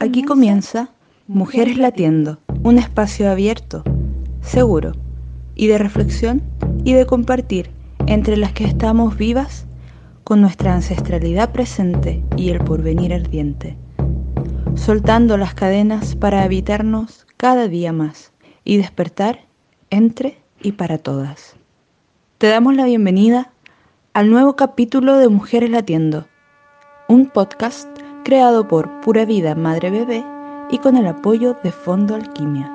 Aquí comienza, Mujeres Latiendo, un espacio abierto, seguro, y de reflexión y de compartir entre las que estamos vivas con nuestra ancestralidad presente y el porvenir ardiente, soltando las cadenas para habitarnos cada día más y despertar entre y para todas. Te damos la bienvenida al nuevo capítulo de Mujeres Latiendo, un podcast creado por Pura Vida Madre Bebé y con el apoyo de Fondo Alquimia.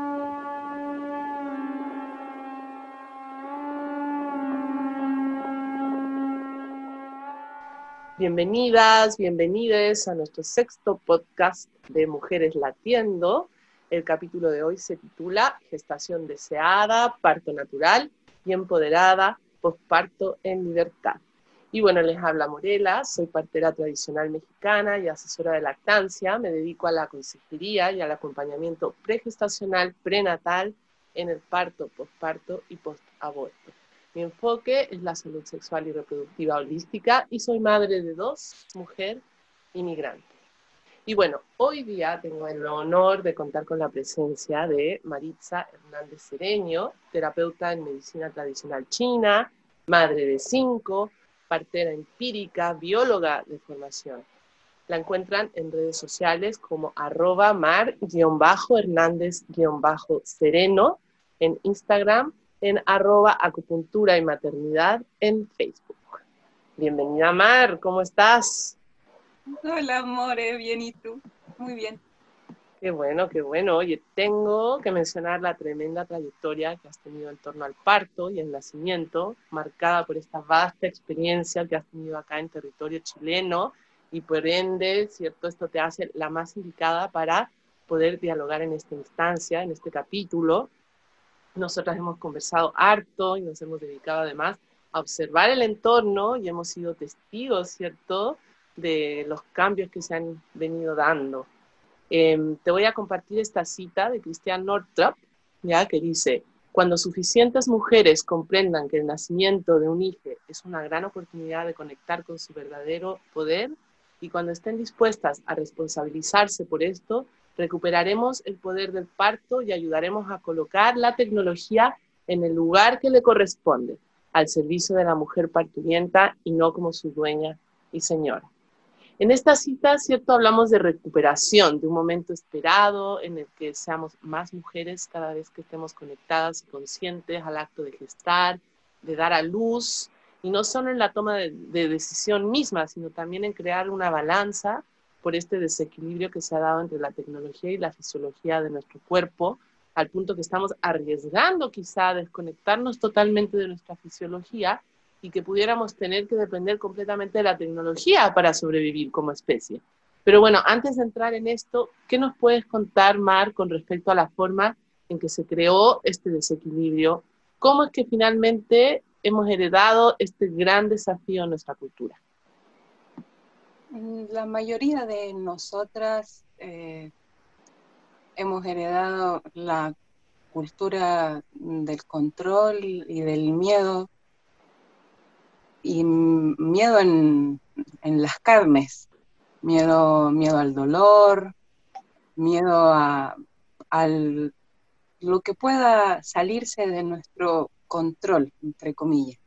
Bienvenidas, bienvenides a nuestro sexto podcast de Mujeres Latiendo. El capítulo de hoy se titula Gestación deseada, parto natural y empoderada, posparto en libertad. Y bueno, les habla Morela, soy partera tradicional mexicana y asesora de lactancia. Me dedico a la consejería y al acompañamiento pregestacional, prenatal, en el parto, posparto y postaborto. Mi enfoque es la salud sexual y reproductiva holística y soy madre de dos, mujer inmigrante. Y bueno, hoy día tengo el honor de contar con la presencia de Maritza Hernández Cereño, terapeuta en medicina tradicional china, madre de cinco, partera empírica, bióloga de formación. La encuentran en redes sociales como arroba mar-hernández-sereno en Instagram, en arroba acupuntura y maternidad en Facebook. Bienvenida Mar, ¿cómo estás? Hola, More, bien, ¿y tú? Muy bien. Qué bueno, qué bueno. Oye, tengo que mencionar la tremenda trayectoria que has tenido en torno al parto y el nacimiento, marcada por esta vasta experiencia que has tenido acá en territorio chileno y por ende, ¿cierto? Esto te hace la más indicada para poder dialogar en esta instancia, en este capítulo. Nosotras hemos conversado harto y nos hemos dedicado además a observar el entorno y hemos sido testigos, ¿cierto?, de los cambios que se han venido dando Em, te voy a compartir esta cita de Christian Northrop, ya que dice, cuando suficientes mujeres comprendan que el nacimiento de un hijo es una gran oportunidad de conectar con su verdadero poder y cuando estén dispuestas a responsabilizarse por esto, recuperaremos el poder del parto y ayudaremos a colocar la tecnología en el lugar que le corresponde, al servicio de la mujer parturienta y no como su dueña y señora. En esta cita, ¿cierto? Hablamos de recuperación, de un momento esperado en el que seamos más mujeres cada vez que estemos conectadas y conscientes al acto de gestar, de dar a luz, y no solo en la toma de, decisión misma, sino también en crear una balanza por este desequilibrio que se ha dado entre la tecnología y la fisiología de nuestro cuerpo, al punto que estamos arriesgando quizá a desconectarnos totalmente de nuestra fisiología y que pudiéramos tener que depender completamente de la tecnología para sobrevivir como especie. Pero bueno, antes de entrar en esto, ¿qué nos puedes contar, Mar, con respecto a la forma en que se creó este desequilibrio? ¿Cómo es que finalmente hemos heredado este gran desafío en nuestra cultura? Mm, la mayoría de nosotras eh, hemos heredado la cultura del control y del miedo y miedo en, las carnes, miedo, miedo al dolor, miedo a, lo que pueda salirse de nuestro control, entre comillas.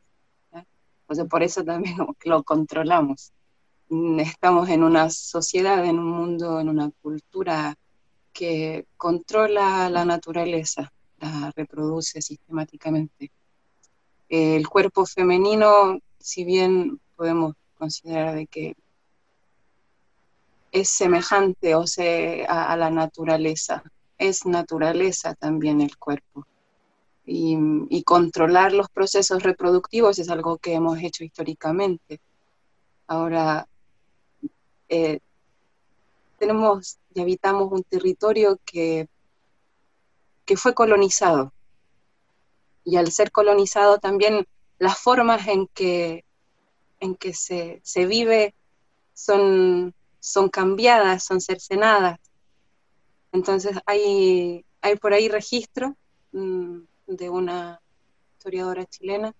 por eso también lo controlamos. Estamos en una sociedad, en un mundo, en una cultura que controla la naturaleza, la reproduce sistemáticamente. El cuerpo femenino si bien podemos considerar de que es semejante o a, la naturaleza, es naturaleza también el cuerpo. Y, controlar los procesos reproductivos es algo que hemos hecho históricamente. Ahora, eh, tenemos y habitamos un territorio que, que fue colonizado. Y al ser colonizado también las formas en que, en que se, vive son, son cambiadas, son cercenadas. Entonces hay, hay por ahí registro mm, de una historiadora chilena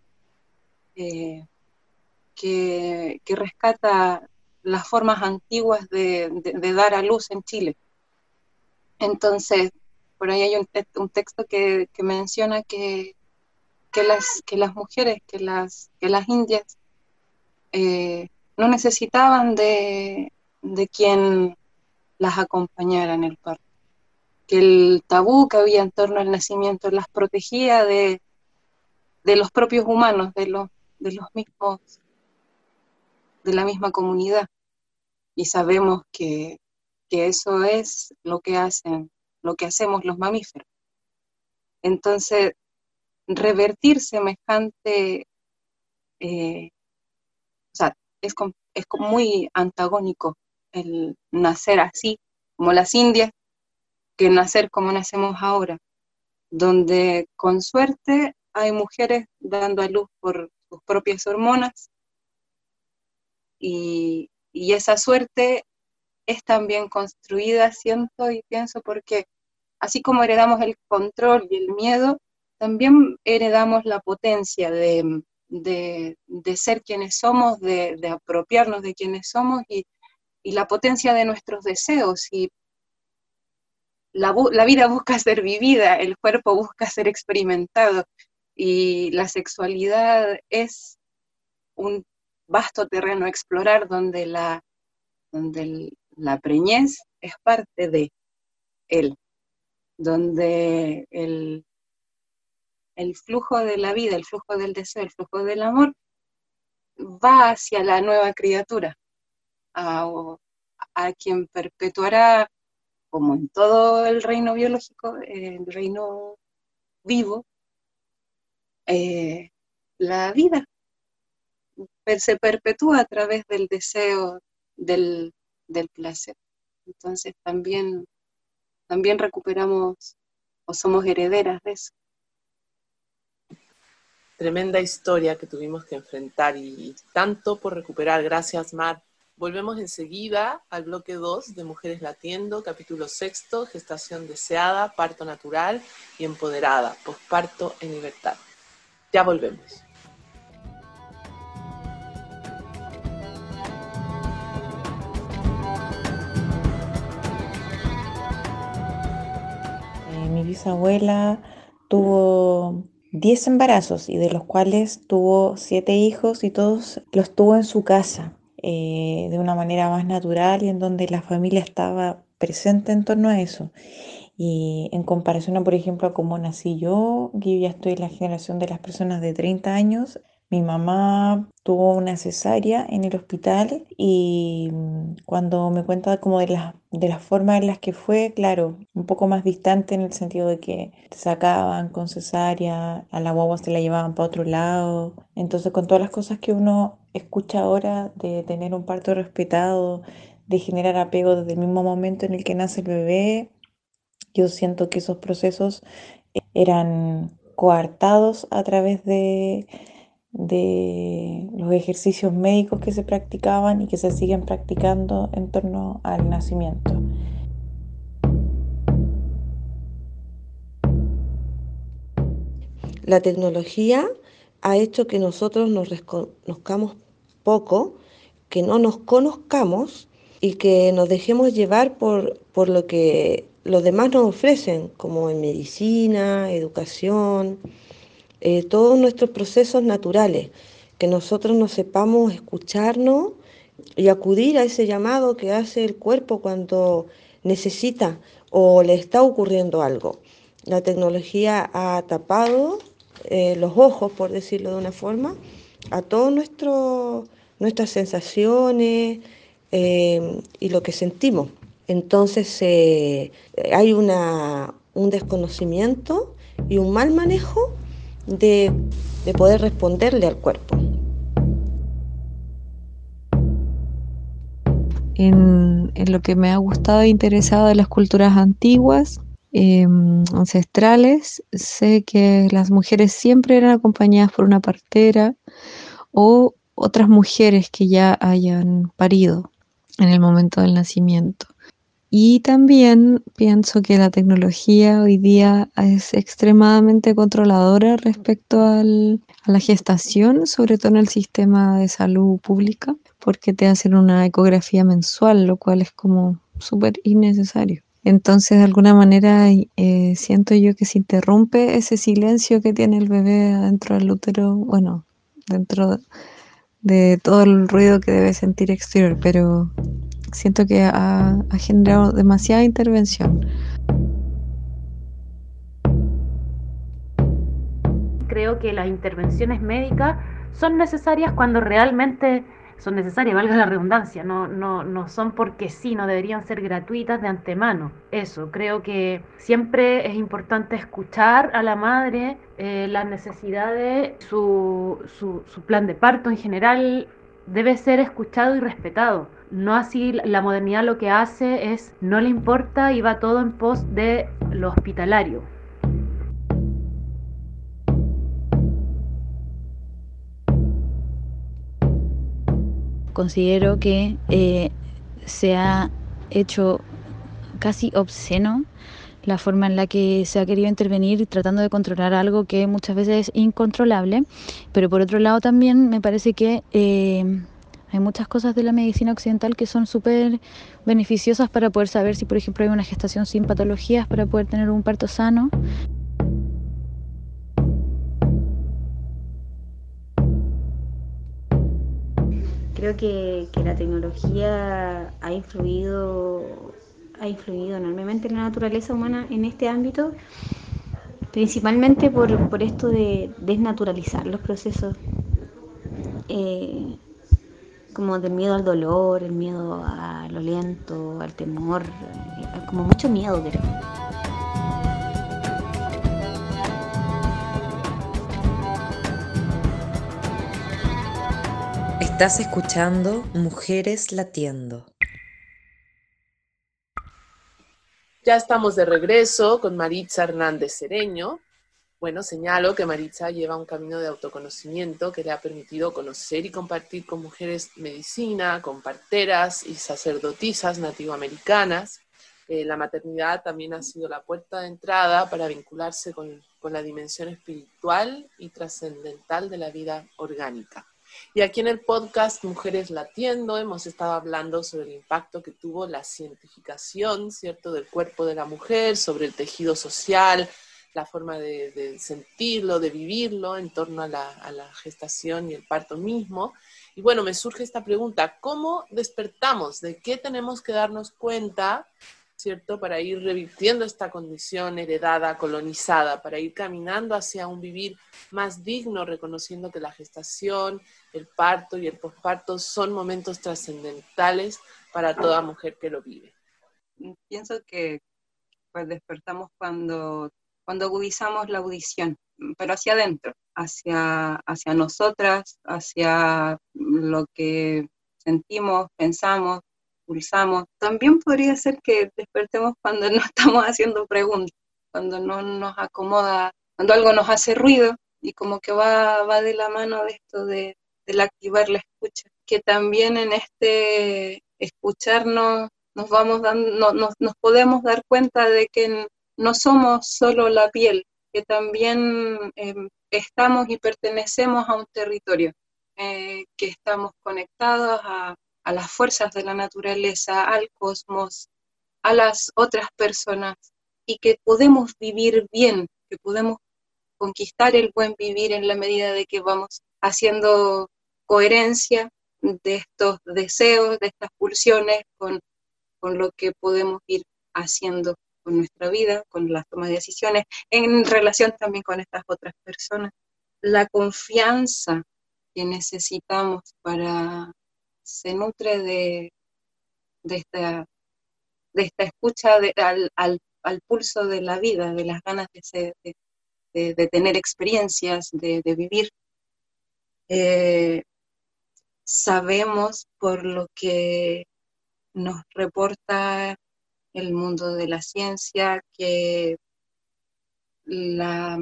eh, que, rescata las formas antiguas de, dar a luz en Chile. Entonces, por ahí hay un, texto que, menciona que, que, las, que las mujeres, que las, que las indias eh, no necesitaban de, de quien las acompañara en el parto, que el tabú que había en torno al nacimiento las protegía de, de los propios humanos, de los, de los mismos, de la misma comunidad. Y sabemos que, que eso es lo que hacen lo que hacemos los mamíferos. Entonces, revertir semejante, eh, o sea, es, es muy antagónico el nacer así, como las indias, que nacer como nacemos ahora, donde con suerte hay mujeres dando a luz por sus propias hormonas y, y esa suerte es también construida, siento y pienso, porque así como heredamos el control y el miedo, también heredamos la potencia de, ser quienes somos, de, apropiarnos de quienes somos y, la potencia de nuestros deseos. Y la, la vida busca ser vivida, el cuerpo busca ser experimentado y la sexualidad es un vasto terreno a explorar donde la, donde la preñez es parte de él, donde el, el flujo de la vida, el flujo del deseo, el flujo del amor va hacia la nueva criatura, a, quien perpetuará, como en todo el reino biológico, el reino vivo, eh, la vida se perpetúa a través del deseo, del, del placer. Entonces también, también recuperamos o somos herederas de eso. Tremenda historia que tuvimos que enfrentar y tanto por recuperar. Gracias, Mar. Volvemos enseguida al bloque 2 de Mujeres Latiendo, capítulo sexto, gestación deseada, parto natural y empoderada, posparto en libertad. Ya volvemos. mi bisabuela tuvo 10 embarazos y de los cuales tuvo 7 hijos y todos los tuvo en su casa eh, de una manera más natural y en donde la familia estaba presente en torno a eso. Y en comparación a, por ejemplo, a cómo nací yo, que ya estoy en la generación de las personas de 30 años, mi mamá tuvo una cesárea en el hospital y mm, cuando me cuenta como de las de las formas en las que fue, claro, un poco más distante en el sentido de que te sacaban con cesárea, a la guagua se la llevaban para otro lado. Entonces, con todas las cosas que uno escucha ahora de tener un parto respetado, de generar apego desde el mismo momento en el que nace el bebé, yo siento que esos procesos eran coartados a través de de los ejercicios médicos que se practicaban y que se siguen practicando en torno al nacimiento. La tecnología ha hecho que nosotros nos reconozcamos poco, que no nos conozcamos y que nos dejemos llevar por, por lo que los demás nos ofrecen, como en medicina, educación, eh, todos nuestros procesos naturales, que nosotros nos sepamos escucharnos y acudir a ese llamado que hace el cuerpo cuando necesita o le está ocurriendo algo. La tecnología ha tapado eh, los ojos, por decirlo de una forma, a todas nuestras sensaciones eh, y lo que sentimos. Entonces hay una, un desconocimiento y un mal manejo de, poder responderle al cuerpo. En, lo que me ha gustado e interesado de las culturas antiguas, em, ancestrales, sé que las mujeres siempre eran acompañadas por una partera o otras mujeres que ya hayan parido en el momento del nacimiento. Y también pienso que la tecnología hoy día es extremadamente controladora respecto a la gestación, sobre todo en el sistema de salud pública, porque te hacen una ecografía mensual, lo cual es como súper innecesario. Entonces, de alguna manera, eh, siento yo que se interrumpe ese silencio que tiene el bebé dentro del útero, bueno, dentro de todo el ruido que debe sentir exterior, pero siento que ha, generado demasiada intervención. Creo que las intervenciones médicas son necesarias cuando realmente son necesarias, valga la redundancia, no, no, no son porque sí, no deberían ser gratuitas de antemano. Eso, creo que siempre es importante escuchar a la madre eh, las necesidades, su, su, su plan de parto en general debe ser escuchado y respetado. No así la modernidad lo que hace es no le importa y va todo en pos de lo hospitalario. considero que eh, se ha hecho casi obsceno la forma en la que se ha querido intervenir tratando de controlar algo que muchas veces es incontrolable, pero por otro lado también me parece que eh, hay muchas cosas de la medicina occidental que son súper beneficiosas para poder saber si, por ejemplo, hay una gestación sin patologías, para poder tener un parto sano. Creo que, la tecnología ha influido, ha influido enormemente en la naturaleza humana en este ámbito, principalmente por, esto de desnaturalizar los procesos, eh, como del miedo al dolor, el miedo a lo lento, al temor, eh, como mucho miedo, creo. Estás escuchando Mujeres Latiendo. Ya estamos de regreso con Maritza Hernández Cereño. Bueno, señalo que Maritza lleva un camino de autoconocimiento que le ha permitido conocer y compartir con mujeres medicina, con parteras y sacerdotisas nativoamericanas. Eh, la maternidad también ha sido la puerta de entrada para vincularse con, con la dimensión espiritual y trascendental de la vida orgánica. Y aquí en el podcast Mujeres Latiendo hemos estado hablando sobre el impacto que tuvo la cientificación, ¿cierto?, del cuerpo de la mujer, sobre el tejido social, la forma de, sentirlo, de vivirlo en torno a la, a la gestación y el parto mismo. Y bueno, me surge esta pregunta, ¿cómo despertamos? ¿De qué tenemos que darnos cuenta ¿cierto? Para ir revirtiendo esta condición heredada, colonizada, para ir caminando hacia un vivir más digno, reconociendo que la gestación, el parto y el posparto son momentos trascendentales para toda mujer que lo vive. Pienso que pues despertamos cuando, cuando agudizamos la audición, pero hacia adentro, hacia, hacia nosotras, hacia lo que sentimos, pensamos, también podría ser que despertemos cuando no estamos haciendo preguntas, cuando no nos acomoda, cuando algo nos hace ruido y como que va, va de la mano de esto de, del activar la escucha. Que también en este escucharnos nos vamos dando, nos, nos podemos dar cuenta de que no somos solo la piel, que también em, estamos y pertenecemos a un territorio, eh, que estamos conectados a, a las fuerzas de la naturaleza, al cosmos, a las otras personas y que podemos vivir bien, que podemos conquistar el buen vivir en la medida de que vamos haciendo coherencia de estos deseos, de estas pulsiones con, con lo que podemos ir haciendo con nuestra vida, con las tomas de decisiones, en relación también con estas otras personas. La confianza que necesitamos para se nutre de, de, esta, de esta escucha al, pulso de la vida, de las ganas de, de, tener experiencias, de, vivir. Eh, sabemos por lo que nos reporta el mundo de la ciencia que la,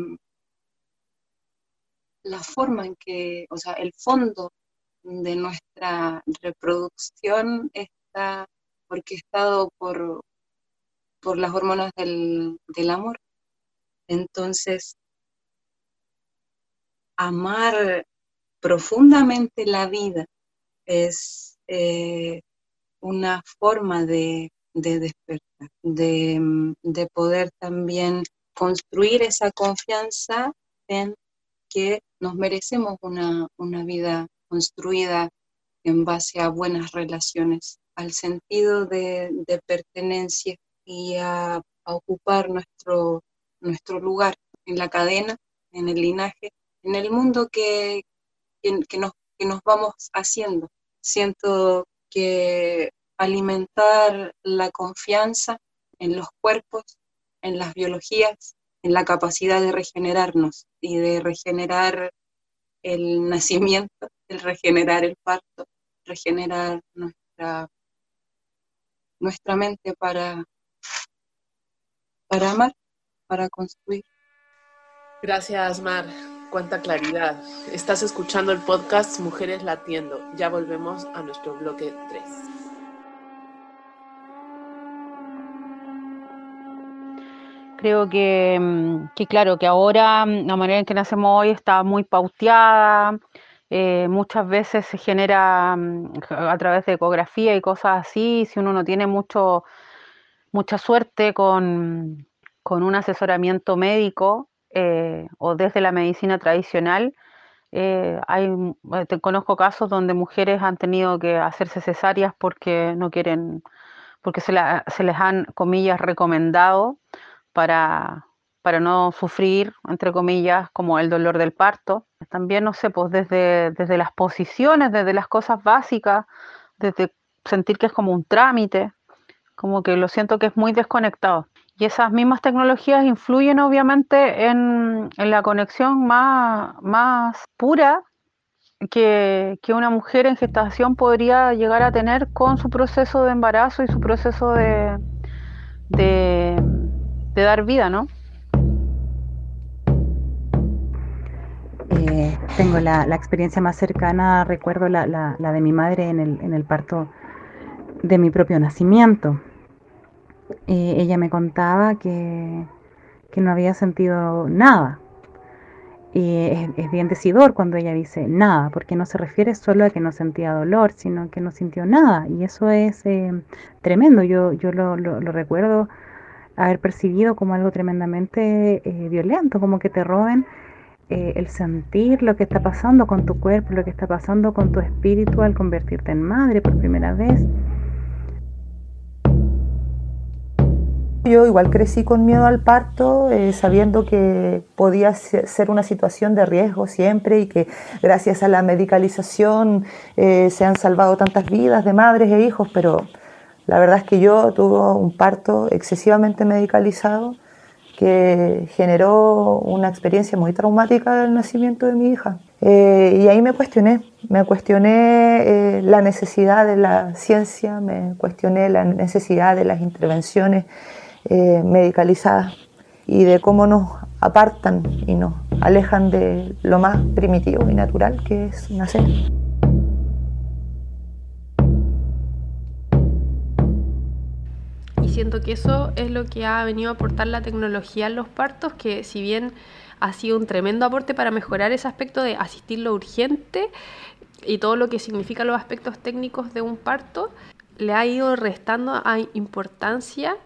la forma en que, o sea, el fondo de nuestra reproducción está orquestado por, por las hormonas del, amor. Entonces, amar profundamente la vida es eh, una forma de, de despertar, de, de poder también construir esa confianza en que nos merecemos una, una vida construida en base a buenas relaciones, al sentido de, pertenencia y a, ocupar nuestro, nuestro lugar en la cadena, en el linaje, en el mundo que, que, nos, que nos vamos haciendo. Siento que alimentar la confianza en los cuerpos, en las biologías, en la capacidad de regenerarnos y de regenerar el nacimiento, el regenerar el parto, regenerar nuestra, nuestra mente para, para amar, para construir. Gracias, Mar. Cuánta claridad. Estás escuchando el podcast Mujeres Latiendo. Ya volvemos a nuestro bloque 3. Creo que, mm, que, claro, que ahora mm, la manera en que nacemos hoy está muy pauteada, eh, muchas veces se genera mm, a través de ecografía y cosas así, si uno no tiene mucho, mucha suerte con, un asesoramiento médico eh, o desde la medicina tradicional, eh, hay, te conozco casos donde mujeres han tenido que hacerse cesáreas porque no quieren, porque se, se les han, comillas, recomendado para, para no sufrir, entre comillas, como el dolor del parto. También, no sé, pues desde, desde las posiciones, desde las cosas básicas, desde sentir que es como un trámite, como que lo siento que es muy desconectado. Y esas mismas tecnologías influyen obviamente en, la conexión más, más pura que, una mujer en gestación podría llegar a tener con su proceso de embarazo y su proceso de, de, de dar vida, ¿no? Tengo la, experiencia más cercana, recuerdo la, de mi madre en el, parto de mi propio nacimiento. Eh, ella me contaba que, no había sentido nada. Es, bien decidor cuando ella dice nada, porque no se refiere solo a que no sentía dolor, sino que no sintió nada. Y eso es eh, tremendo. Yo, yo lo, recuerdo haber percibido como algo tremendamente violento, como que te roben eh, el sentir lo que está pasando con tu cuerpo, lo que está pasando con tu espíritu al convertirte en madre por primera vez. Yo igual crecí con miedo al parto, eh, sabiendo que podía ser una situación de riesgo siempre y que gracias a la medicalización eh, se han salvado tantas vidas de madres e hijos, pero la verdad es que yo tuve un parto excesivamente medicalizado que generó una experiencia muy traumática del nacimiento de mi hija. Eh, y ahí me cuestioné, me cuestioné eh, la necesidad de la ciencia, me cuestioné la necesidad de las intervenciones eh, medicalizadas y de cómo nos apartan y nos alejan de lo más primitivo y natural que es nacer. Siento que eso es lo que ha venido a aportar la tecnología en los partos, que si bien ha sido un tremendo aporte para mejorar ese aspecto de asistir lo urgente y todo lo que significa los aspectos técnicos de un parto, le ha ido restando a importancia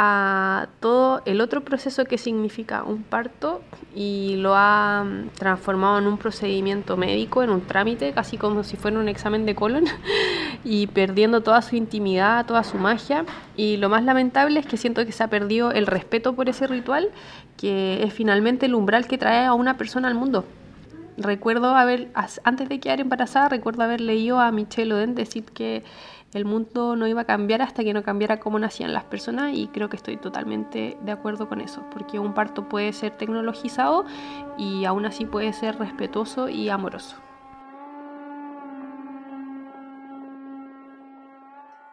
a todo el otro proceso que significa un parto y lo ha mm, transformado en un procedimiento médico, en un trámite, casi como si fuera un examen de colon, y perdiendo toda su intimidad, toda su magia. Y lo más lamentable es que siento que se ha perdido el respeto por ese ritual, que es finalmente el umbral que trae a una persona al mundo. Recuerdo haber, antes de quedar embarazada, recuerdo haber leído a Michelle Oden decir que el mundo no iba a cambiar hasta que no cambiara cómo nacían las personas y creo que estoy totalmente de acuerdo con eso, porque un parto puede ser tecnologizado y aún así puede ser respetuoso y amoroso.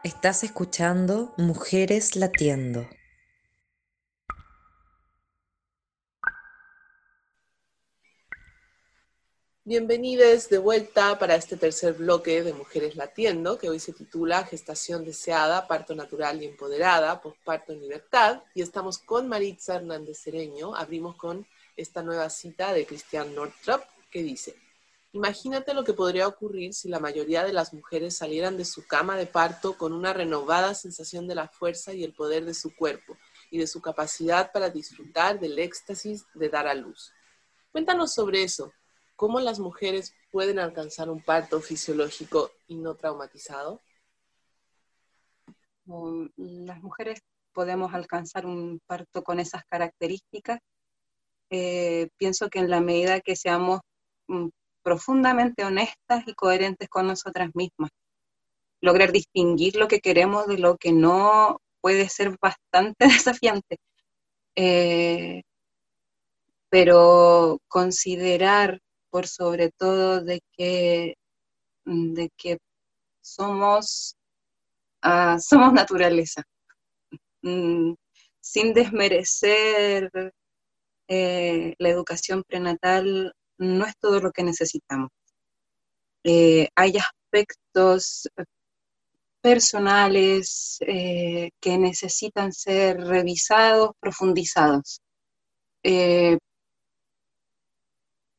Estás escuchando Mujeres Latiendo. Bienvenidos de vuelta para este tercer bloque de Mujeres Latiendo, que hoy se titula Gestación deseada, parto natural y empoderada, posparto en libertad. Y estamos con Maritza Hernández Cereño. Abrimos con esta nueva cita de Cristian Northrop, que dice, Imagínate lo que podría ocurrir si la mayoría de las mujeres salieran de su cama de parto con una renovada sensación de la fuerza y el poder de su cuerpo y de su capacidad para disfrutar del éxtasis de dar a luz. Cuéntanos sobre eso. ¿Cómo las mujeres pueden alcanzar un parto fisiológico y no traumatizado? Las mujeres podemos alcanzar un parto con esas características. Eh, pienso que en la medida que seamos mm, profundamente honestas y coherentes con nosotras mismas, lograr distinguir lo que queremos de lo que no puede ser bastante desafiante. Eh, pero considerar por sobre todo de que, de que somos, ah, somos naturaleza, mm, sin desmerecer eh, la educación prenatal, no es todo lo que necesitamos. Eh, hay aspectos personales eh, que necesitan ser revisados, profundizados. Eh,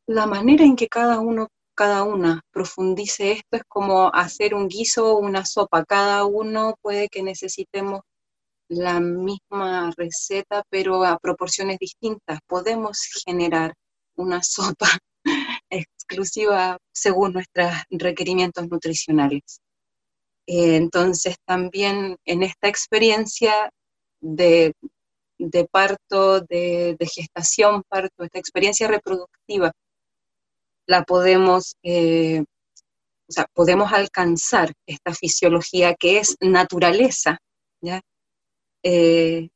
la manera en que cada uno, cada una profundice esto es como hacer un guiso o una sopa. Cada uno puede que necesitemos la misma receta, pero a proporciones distintas. Podemos generar una sopa exclusiva según nuestros requerimientos nutricionales. Eh, entonces también en esta experiencia de, parto, de, gestación, parto, esta experiencia reproductiva, la podemos, eh, o sea, podemos alcanzar esta fisiología que es naturaleza. Eh,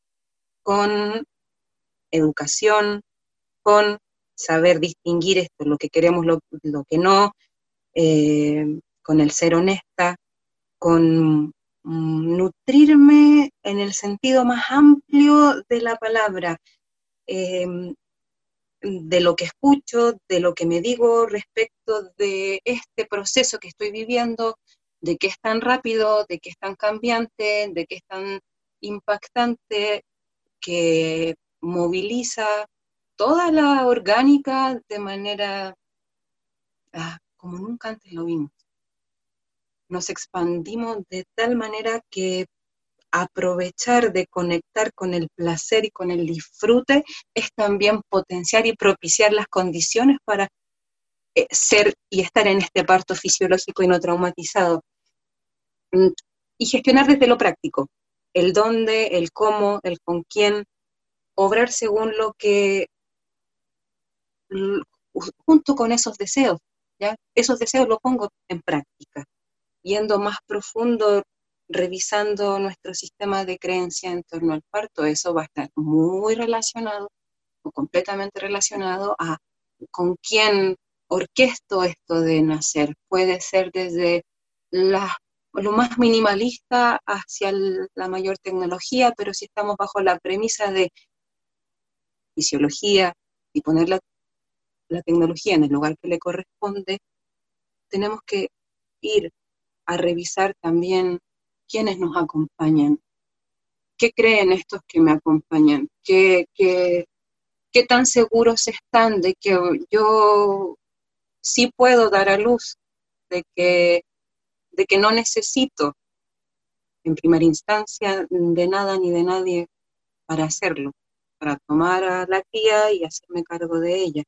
con educación, con saber distinguir esto, lo que queremos, lo, lo que no, con el ser honesta, con mm, nutrirme en el sentido más amplio de la palabra, em, de lo que escucho, de lo que me digo respecto de este proceso que estoy viviendo, de qué es tan rápido, de qué es tan cambiante, de qué es tan impactante, que moviliza toda la orgánica de manera ah, como nunca antes lo vimos nos expandimos de tal manera que aprovechar de conectar con el placer y con el disfrute es también potenciar y propiciar las condiciones para eh, ser y estar en este parto fisiológico y no traumatizado. Mm, y gestionar desde lo práctico, el dónde, el cómo, el con quién, obrar según lo que, junto con esos deseos. Esos deseos los pongo en práctica yendo más profundo, revisando nuestro sistema de creencia en torno al parto, eso va a estar muy relacionado o completamente relacionado a con quién orquesto esto de nacer. Puede ser desde lo más minimalista hacia la mayor tecnología, pero si estamos bajo la premisa de fisiología y poner la, la tecnología en el lugar que le corresponde, tenemos que ir a revisar también quiénes nos acompañan, qué creen estos que me acompañan, qué, qué, qué tan seguros están de que yo sí puedo dar a luz, de que, de que no necesito en primera instancia de nada ni de nadie para hacerlo, para tomar a la tía y hacerme cargo de ella.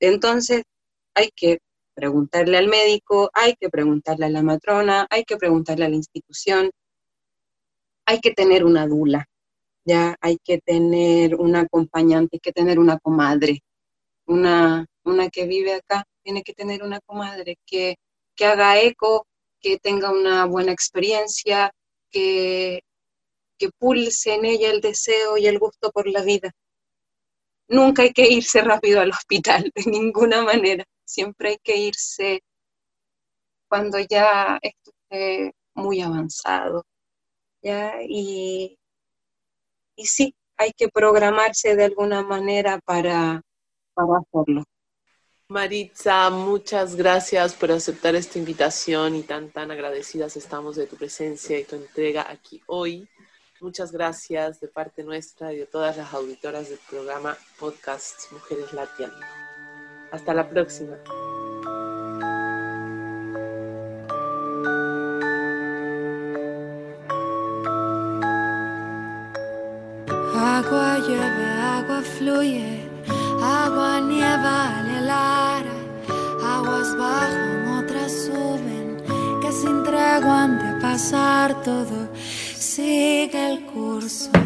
Entonces hay que preguntarle al médico, hay que preguntarle a la matrona, hay que preguntarle a la institución, hay que tener una dula, ya hay que tener una acompañante, hay que tener una comadre, una, una que vive acá, tiene que tener una comadre que, que haga eco, que tenga una buena experiencia, que, que pulse en ella el deseo y el gusto por la vida. Nunca hay que irse rápido al hospital, de ninguna manera siempre hay que irse cuando ya esté muy avanzado, ¿ya? Y, y sí, hay que programarse de alguna manera para, para hacerlo. Maritza, muchas gracias por aceptar esta invitación y tan, tan agradecidas estamos de tu presencia y tu entrega aquí hoy muchas gracias de parte nuestra y de todas las auditoras del programa Podcast Mujeres Latiendo. Hasta la próxima. Agua llueve, agua fluye, agua nieva al helar, aguas bajan, otras suben, que sin tregua han de pasar todo sigue el curso.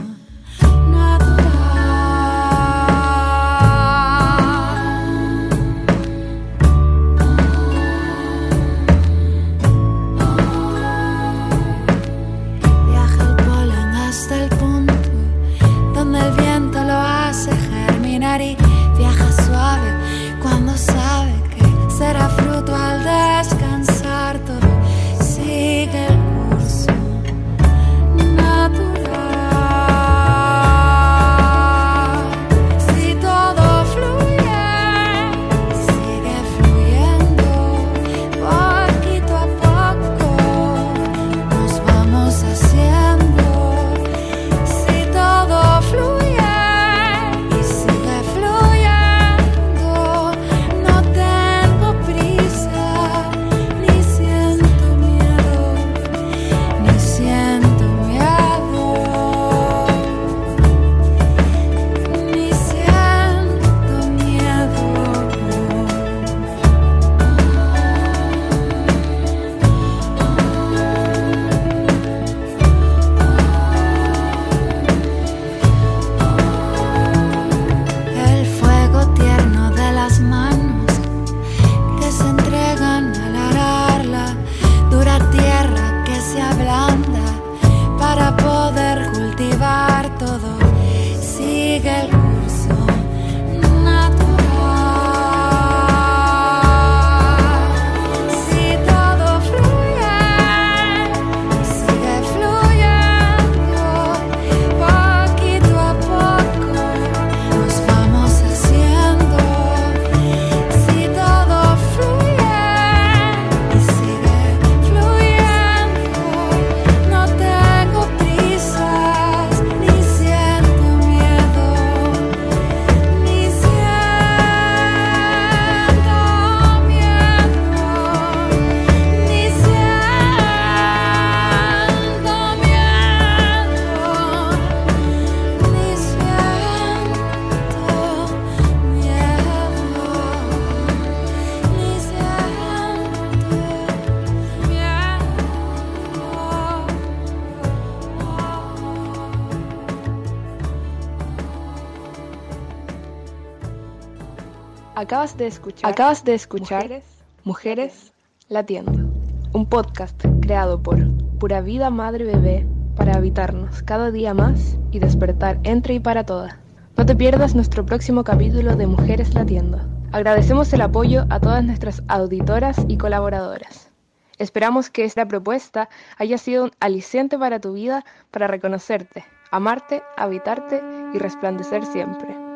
Acabas de escuchar, acabas de escuchar Mujeres, Latiendo, un podcast creado por Pura Vida Madre Bebé para habitarnos cada día más y despertar entre y para todas. No te pierdas nuestro próximo capítulo de Mujeres Latiendo. Agradecemos el apoyo a todas nuestras auditoras y colaboradoras. Esperamos que esta propuesta haya sido un aliciente para tu vida para reconocerte, amarte, habitarte y resplandecer siempre.